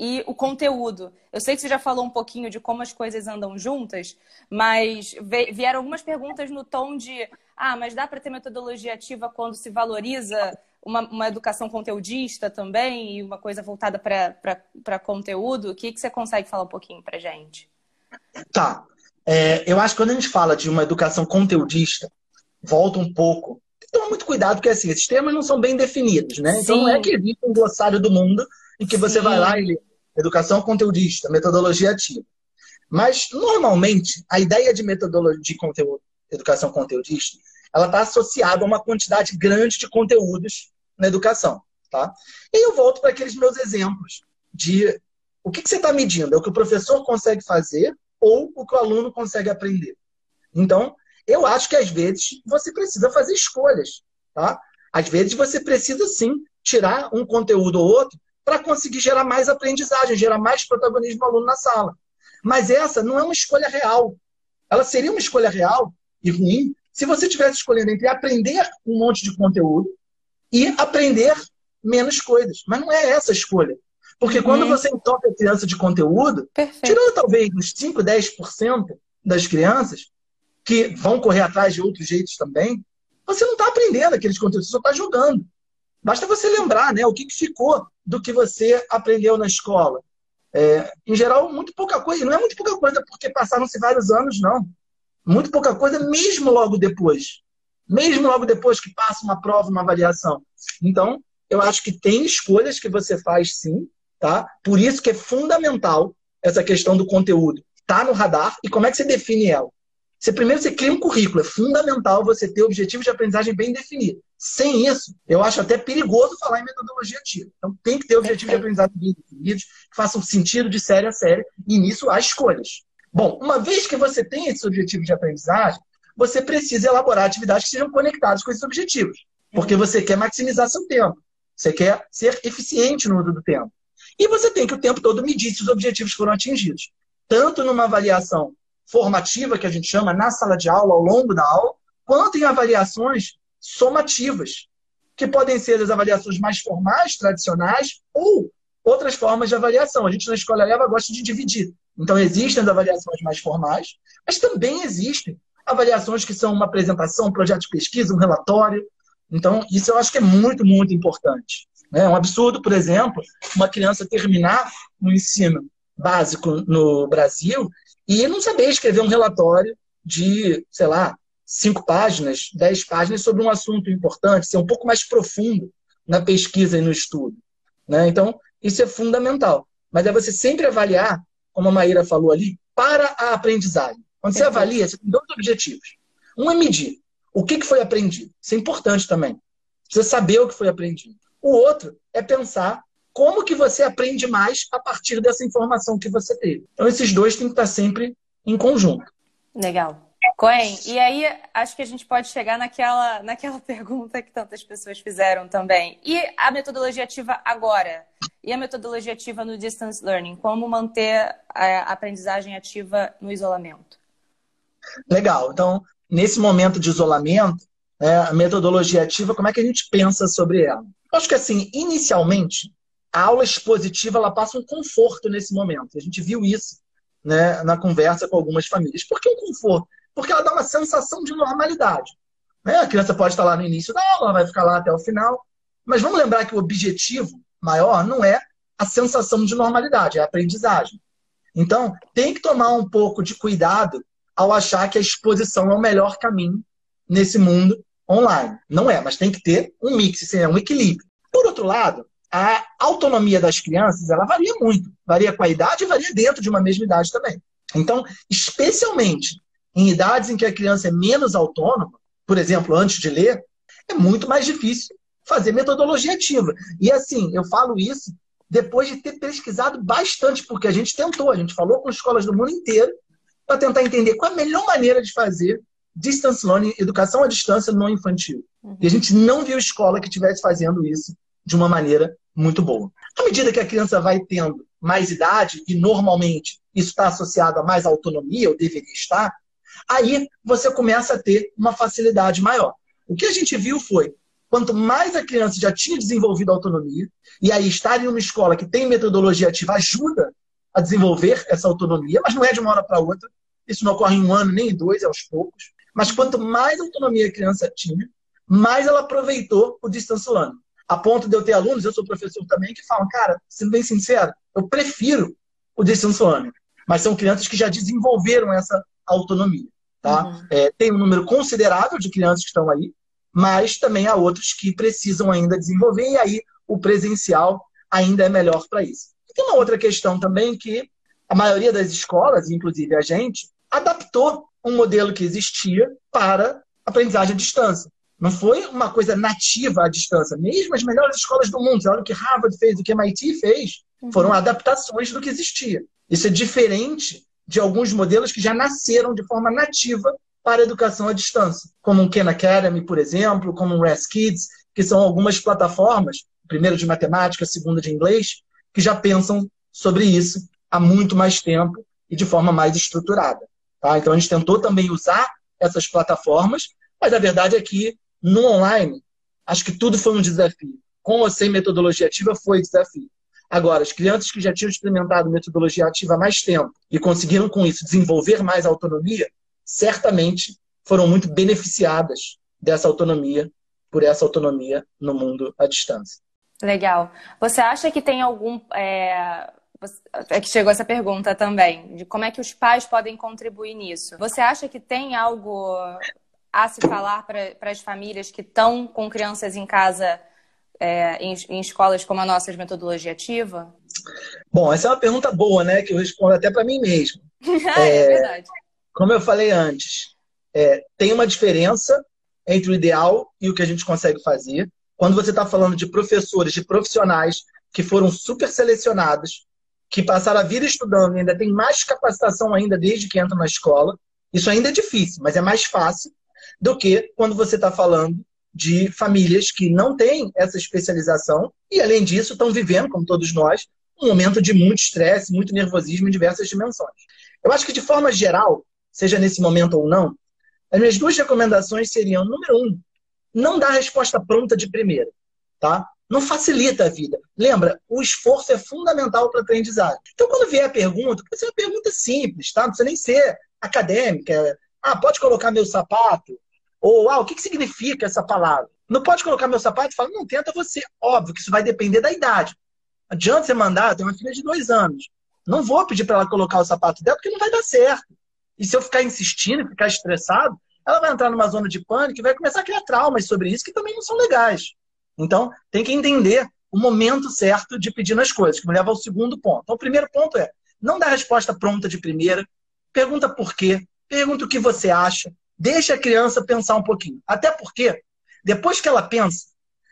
e o conteúdo. Eu sei que você já falou um pouquinho de como as coisas andam juntas, mas vieram algumas perguntas no tom de ah, mas dá para ter metodologia ativa quando se valoriza uma, uma educação conteudista também e uma coisa voltada para conteúdo? O que, que você consegue falar um pouquinho para gente? Tá. É, eu acho que quando a gente fala de uma educação conteudista, volta um pouco. Toma muito cuidado, porque assim, esses termos não são bem definidos, né? Sim. Então não é que existe um glossário do mundo em que você Sim. vai lá e lê educação conteudista, metodologia ativa. Mas, normalmente, a ideia de metodologia de conteúdo, educação conteudista, ela está associada a uma quantidade grande de conteúdos na educação. Tá? E eu volto para aqueles meus exemplos de o que, que você está medindo? É o que o professor consegue fazer ou o que o aluno consegue aprender? Então, eu acho que às vezes você precisa fazer escolhas. Tá? Às vezes você precisa sim tirar um conteúdo ou outro para conseguir gerar mais aprendizagem, gerar mais protagonismo do aluno na sala. Mas essa não é uma escolha real. Ela seria uma escolha real e ruim se você estivesse escolhendo entre aprender um monte de conteúdo e aprender menos coisas. Mas não é essa a escolha. Porque uhum. quando você entope a criança de conteúdo, Perfeito. tirando talvez uns 5, 10% das crianças, que vão correr atrás de outros jeitos também, você não está aprendendo aqueles conteúdos, você só está jogando. Basta você lembrar né, o que, que ficou do que você aprendeu na escola. É, em geral, muito pouca coisa. Não é muito pouca coisa porque passaram-se vários anos, não. Muito pouca coisa, mesmo logo depois. Mesmo logo depois que passa uma prova, uma avaliação. Então, eu acho que tem escolhas que você faz sim, tá? Por isso que é fundamental essa questão do conteúdo. Tá no radar e como é que você define ela? Você primeiro você cria um currículo, é fundamental você ter o objetivo de aprendizagem bem definido. Sem isso, eu acho até perigoso falar em metodologia ativa. Então tem que ter objetivo de aprendizagem bem definidos, que façam sentido de série a série, e nisso há escolhas. Bom, uma vez que você tem esse objetivo de aprendizagem, você precisa elaborar atividades que sejam conectadas com esses objetivos. Porque você quer maximizar seu tempo. Você quer ser eficiente no uso do tempo. E você tem que o tempo todo medir se os objetivos foram atingidos. Tanto numa avaliação formativa, que a gente chama na sala de aula, ao longo da aula, quanto em avaliações somativas, que podem ser as avaliações mais formais, tradicionais, ou outras formas de avaliação. A gente na escola leva gosta de dividir. Então, existem as avaliações mais formais, mas também existem avaliações que são uma apresentação, um projeto de pesquisa, um relatório. Então, isso eu acho que é muito, muito importante. É um absurdo, por exemplo, uma criança terminar no ensino básico no Brasil e não saber escrever um relatório de, sei lá, cinco páginas, dez páginas sobre um assunto importante, ser um pouco mais profundo na pesquisa e no estudo. Né? Então, isso é fundamental. Mas é você sempre avaliar como a Maíra falou ali, para a aprendizagem. Quando você avalia, você tem dois objetivos. Um é medir o que foi aprendido. Isso é importante também. Precisa saber o que foi aprendido. O outro é pensar como que você aprende mais a partir dessa informação que você teve. Então, esses dois têm que estar sempre em conjunto. Legal. Coen, e aí acho que a gente pode chegar naquela, naquela <laughs> pergunta que tantas pessoas fizeram também. E a metodologia ativa agora? E a metodologia ativa no distance learning? Como manter a aprendizagem ativa no isolamento? Legal. Então, nesse momento de isolamento, é, a metodologia ativa, como é que a gente pensa sobre ela? Acho que, assim, inicialmente, a aula expositiva ela passa um conforto nesse momento. A gente viu isso né, na conversa com algumas famílias. Por que um conforto? Porque ela dá uma sensação de normalidade. Né? A criança pode estar lá no início da aula, vai ficar lá até o final. Mas vamos lembrar que o objetivo maior não é a sensação de normalidade, é a aprendizagem. Então, tem que tomar um pouco de cuidado ao achar que a exposição é o melhor caminho nesse mundo online. Não é, mas tem que ter um mix, é um equilíbrio. Por outro lado, a autonomia das crianças ela varia muito. Varia com a idade e varia dentro de uma mesma idade também. Então, especialmente em idades em que a criança é menos autônoma, por exemplo, antes de ler, é muito mais difícil fazer metodologia ativa. E assim, eu falo isso depois de ter pesquisado bastante, porque a gente tentou, a gente falou com escolas do mundo inteiro para tentar entender qual a melhor maneira de fazer distance learning, educação à distância no infantil. Uhum. E a gente não viu escola que estivesse fazendo isso de uma maneira muito boa. À medida que a criança vai tendo mais idade, e normalmente isso está associado a mais autonomia, ou deveria estar, aí você começa a ter uma facilidade maior. O que a gente viu foi, quanto mais a criança já tinha desenvolvido autonomia, e aí estar em uma escola que tem metodologia ativa ajuda a desenvolver essa autonomia, mas não é de uma hora para outra, isso não ocorre em um ano nem em dois, é aos poucos. Mas quanto mais autonomia a criança tinha, mais ela aproveitou o distance learning. A ponto de eu ter alunos, eu sou professor também, que falam, cara, sendo bem sincero, eu prefiro o distance learning. Mas são crianças que já desenvolveram essa autonomia. Tá? Uhum. É, tem um número considerável de crianças que estão aí, mas também há outros que precisam ainda desenvolver, e aí o presencial ainda é melhor para isso. E tem uma outra questão também que a maioria das escolas, inclusive a gente, adaptou um modelo que existia para aprendizagem à distância. Não foi uma coisa nativa à distância. Mesmo as melhores escolas do mundo, olha o que Harvard fez, o que MIT fez, uhum. foram adaptações do que existia. Isso é diferente de alguns modelos que já nasceram de forma nativa para a educação à distância, como o Khan Academy, por exemplo, como o RES Kids, que são algumas plataformas, primeiro de matemática, segunda de inglês, que já pensam sobre isso há muito mais tempo e de forma mais estruturada. Tá? Então a gente tentou também usar essas plataformas, mas a verdade é que no online, acho que tudo foi um desafio. Com ou sem metodologia ativa, foi desafio. Agora, as crianças que já tinham experimentado metodologia ativa há mais tempo e conseguiram, com isso, desenvolver mais autonomia, certamente foram muito beneficiadas dessa autonomia, por essa autonomia no mundo à distância. Legal. Você acha que tem algum. É... É que chegou essa pergunta também, de como é que os pais podem contribuir nisso. Você acha que tem algo a se falar para as famílias que estão com crianças em casa é, em, em, escolas como a nossa de metodologia ativa? Bom, essa é uma pergunta boa, né? Que eu respondo até para mim mesmo. <laughs> é, é, verdade. Como eu falei antes, é, tem uma diferença entre o ideal e o que a gente consegue fazer. Quando você está falando de professores, de profissionais que foram super selecionados, que passaram a vida estudando e ainda tem mais capacitação ainda desde que entram na escola, isso ainda é difícil, mas é mais fácil do que quando você está falando de famílias que não têm essa especialização e, além disso, estão vivendo, como todos nós, um momento de muito estresse, muito nervosismo em diversas dimensões. Eu acho que, de forma geral, seja nesse momento ou não, as minhas duas recomendações seriam: número um, não dá resposta pronta de primeira, tá? Não facilita a vida. Lembra, o esforço é fundamental para a aprendizagem. Então, quando vier a pergunta, pode ser uma pergunta simples, tá? Não precisa nem ser acadêmica, ah, pode colocar meu sapato? Ou, ah, o que, que significa essa palavra? Não pode colocar meu sapato e falar, não, tenta você. Óbvio que isso vai depender da idade. Adianta você mandar, tem uma filha de dois anos. Não vou pedir para ela colocar o sapato dela, porque não vai dar certo. E se eu ficar insistindo, ficar estressado, ela vai entrar numa zona de pânico e vai começar a criar traumas sobre isso que também não são legais. Então, tem que entender o momento certo de pedir nas coisas, que me leva ao segundo ponto. Então, o primeiro ponto é, não dá resposta pronta de primeira, pergunta por quê, Pergunta o que você acha. Deixa a criança pensar um pouquinho. Até porque, depois que ela pensa,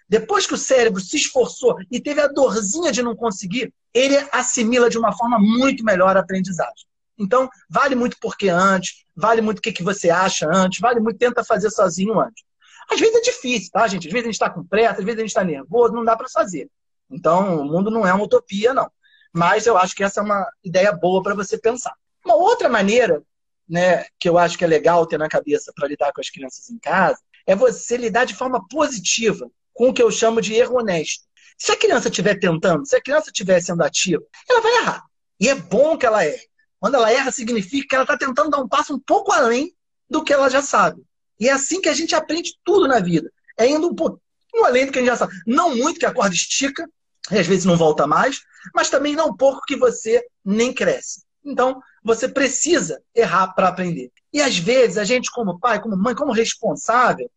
depois que o cérebro se esforçou e teve a dorzinha de não conseguir, ele assimila de uma forma muito melhor a aprendizagem. Então, vale muito porque antes, vale muito o que, que você acha antes, vale muito tenta fazer sozinho antes. Às vezes é difícil, tá, gente? Às vezes a gente está com pressa, às vezes a gente está nervoso, não dá para fazer. Então, o mundo não é uma utopia, não. Mas eu acho que essa é uma ideia boa para você pensar. Uma outra maneira né, que eu acho que é legal ter na cabeça para lidar com as crianças em casa, é você lidar de forma positiva com o que eu chamo de erro honesto. Se a criança estiver tentando, se a criança estiver sendo ativa, ela vai errar. E é bom que ela erre. Quando ela erra, significa que ela está tentando dar um passo um pouco além do que ela já sabe. E é assim que a gente aprende tudo na vida. É indo um pouquinho além do que a gente já sabe. Não muito, que a corda estica, e às vezes não volta mais, mas também não pouco que você nem cresce. Então, você precisa errar para aprender. E às vezes, a gente, como pai, como mãe, como responsável,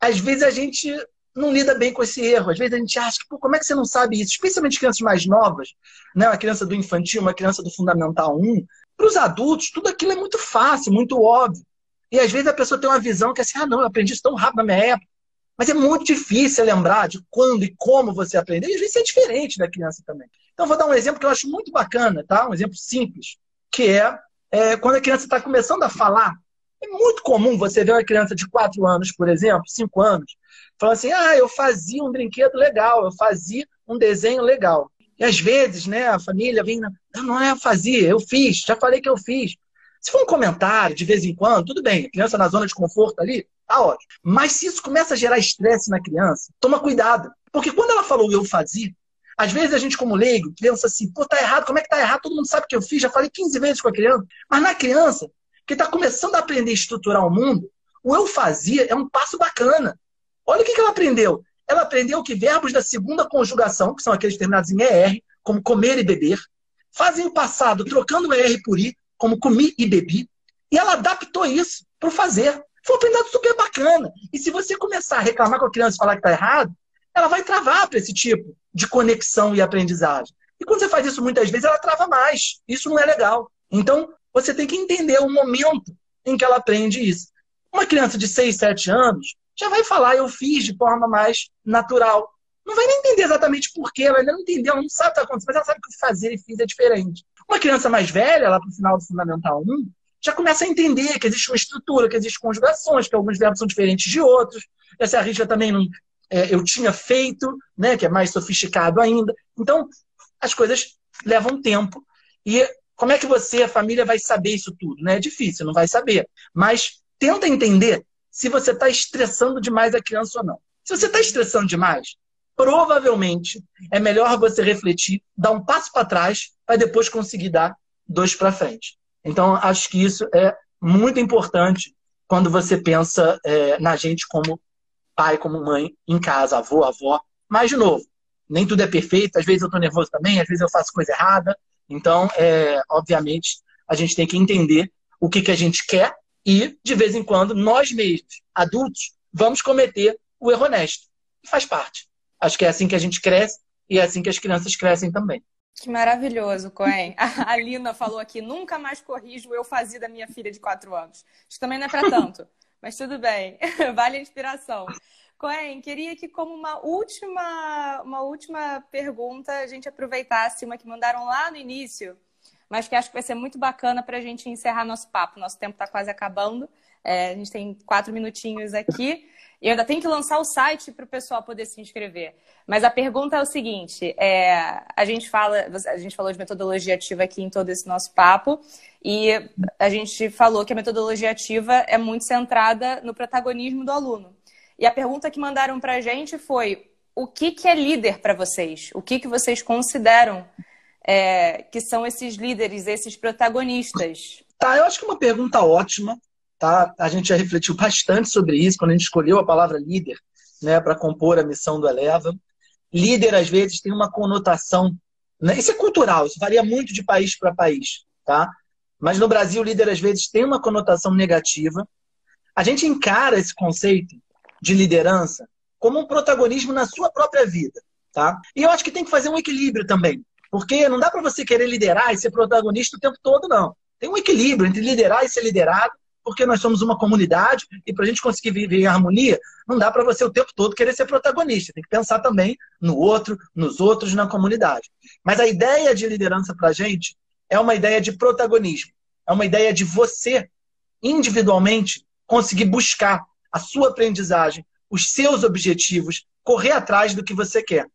às vezes a gente não lida bem com esse erro. Às vezes a gente acha que, pô, como é que você não sabe isso? Especialmente crianças mais novas, né? uma criança do infantil, uma criança do Fundamental 1. Para os adultos, tudo aquilo é muito fácil, muito óbvio. E às vezes a pessoa tem uma visão que é assim, ah, não, eu aprendi isso tão rápido na minha época. Mas é muito difícil lembrar de quando e como você aprendeu. E às vezes é diferente da criança também. Então, vou dar um exemplo que eu acho muito bacana, tá? Um exemplo simples, que é, é quando a criança está começando a falar. É muito comum você ver uma criança de 4 anos, por exemplo, 5 anos, falando assim: ah, eu fazia um brinquedo legal, eu fazia um desenho legal. E às vezes, né, a família vem, não é eu fazia, eu fiz, já falei que eu fiz. Se for um comentário de vez em quando, tudo bem, a criança na zona de conforto ali, tá ótimo. Mas se isso começa a gerar estresse na criança, toma cuidado. Porque quando ela falou eu fazia, às vezes a gente, como leigo, pensa assim, pô, tá errado, como é que tá errado? Todo mundo sabe que eu fiz, já falei 15 vezes com a criança. Mas na criança, que está começando a aprender a estruturar o mundo, o eu fazia é um passo bacana. Olha o que, que ela aprendeu. Ela aprendeu que verbos da segunda conjugação, que são aqueles terminados em ER, como comer e beber, fazem o passado trocando o ER por I, como comi e bebi, e ela adaptou isso para o fazer. Foi um aprendizado super bacana. E se você começar a reclamar com a criança e falar que está errado, ela vai travar para esse tipo de conexão e aprendizagem. E quando você faz isso muitas vezes, ela trava mais. Isso não é legal. Então, você tem que entender o momento em que ela aprende isso. Uma criança de 6, 7 anos já vai falar, eu fiz de forma mais natural. Não vai nem entender exatamente por quê, ela ainda não entendeu, ela não sabe o que está acontecendo, mas ela sabe que o fazer e fiz é diferente. Uma criança mais velha, lá para o final do Fundamental 1, já começa a entender que existe uma estrutura, que existem conjugações, que alguns verbos são diferentes de outros. Essa risca também não, é, eu tinha feito, né, que é mais sofisticado ainda. Então, as coisas levam tempo. E como é que você, a família, vai saber isso tudo? Né? É difícil, não vai saber. Mas tenta entender se você está estressando demais a criança ou não. Se você está estressando demais, provavelmente é melhor você refletir, dar um passo para trás, para depois conseguir dar dois para frente. Então, acho que isso é muito importante quando você pensa é, na gente como pai, como mãe, em casa, avô, avó. Mas, de novo, nem tudo é perfeito. Às vezes eu estou nervoso também, às vezes eu faço coisa errada. Então, é, obviamente, a gente tem que entender o que, que a gente quer e, de vez em quando, nós mesmos, adultos, vamos cometer o erro honesto. E faz parte. Acho que é assim que a gente cresce e é assim que as crianças crescem também. Que maravilhoso, Coen. <laughs> A Lina falou aqui: nunca mais corrijo eu fazia da minha filha de quatro anos. Isso também não é para tanto, mas tudo bem, <laughs> vale a inspiração. Coen, queria que, como uma última, uma última pergunta, a gente aproveitasse uma que mandaram lá no início, mas que acho que vai ser muito bacana para a gente encerrar nosso papo. Nosso tempo está quase acabando, é, a gente tem quatro minutinhos aqui. E eu ainda tenho que lançar o site para o pessoal poder se inscrever. Mas a pergunta é o seguinte: é, a gente fala, a gente falou de metodologia ativa aqui em todo esse nosso papo, e a gente falou que a metodologia ativa é muito centrada no protagonismo do aluno. E a pergunta que mandaram para a gente foi: o que, que é líder para vocês? O que, que vocês consideram é, que são esses líderes, esses protagonistas? Tá, eu acho que é uma pergunta ótima. Tá? A gente já refletiu <laughs> bastante sobre isso quando a gente escolheu a palavra líder né, para compor a missão do Eleva. Líder, às vezes, tem uma conotação. Né? Isso é cultural, isso varia muito de país para país. Tá? Mas no Brasil, líder, às vezes, tem uma conotação negativa. A gente encara esse conceito de liderança como um protagonismo na sua própria vida. Tá? E eu acho que tem que fazer um equilíbrio também. Porque não dá para você querer liderar e ser protagonista o tempo todo, não. Tem um equilíbrio entre liderar e ser liderado porque nós somos uma comunidade e para a gente conseguir viver em harmonia, não dá para você o tempo todo querer ser protagonista. Tem que pensar também no outro, nos outros, na comunidade. Mas a ideia de liderança para a gente é uma ideia de protagonismo. É uma ideia de você, individualmente, conseguir buscar a sua aprendizagem, os seus objetivos, correr atrás do que você quer.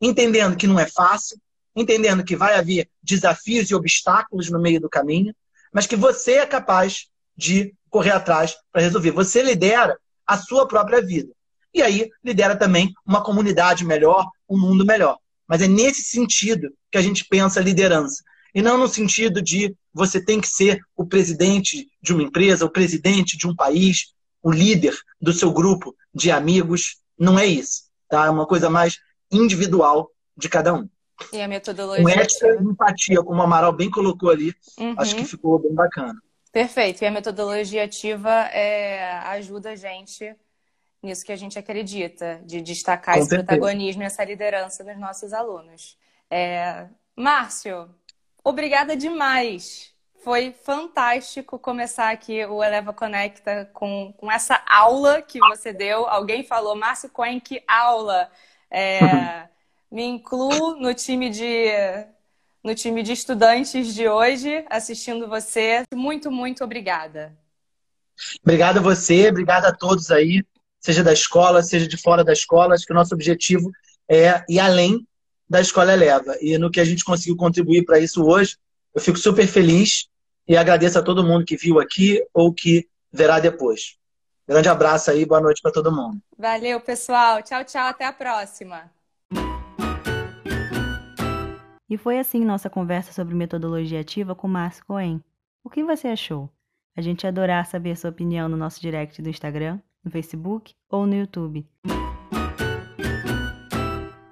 Entendendo que não é fácil, entendendo que vai haver desafios e obstáculos no meio do caminho, mas que você é capaz de correr atrás para resolver. Você lidera a sua própria vida. E aí lidera também uma comunidade melhor, um mundo melhor. Mas é nesse sentido que a gente pensa liderança. E não no sentido de você tem que ser o presidente de uma empresa, o presidente de um país, o líder do seu grupo de amigos. Não é isso, tá? É uma coisa mais individual de cada um. E a metodologia. Com ética e empatia, como o Amaral bem colocou ali, uhum. acho que ficou bem bacana. Perfeito. E a metodologia ativa é, ajuda a gente nisso que a gente acredita, de destacar Com esse certeza. protagonismo e essa liderança dos nossos alunos. É... Márcio, obrigada demais. Foi fantástico começar aqui o Eleva Conecta com, com essa aula que você deu. Alguém falou, Márcio Coen, que aula! É, <laughs> me incluo no time de no time de estudantes de hoje, assistindo você. Muito, muito obrigada. Obrigado a você, obrigado a todos aí, seja da escola, seja de fora da escola. Acho que o nosso objetivo é ir além da escola Eleva. E no que a gente conseguiu contribuir para isso hoje, eu fico super feliz e agradeço a todo mundo que viu aqui ou que verá depois. Grande abraço aí, boa noite para todo mundo. Valeu, pessoal. Tchau, tchau, até a próxima. E foi assim nossa conversa sobre metodologia ativa com Márcio Cohen. O que você achou? A gente adorar saber sua opinião no nosso direct do Instagram, no Facebook ou no YouTube.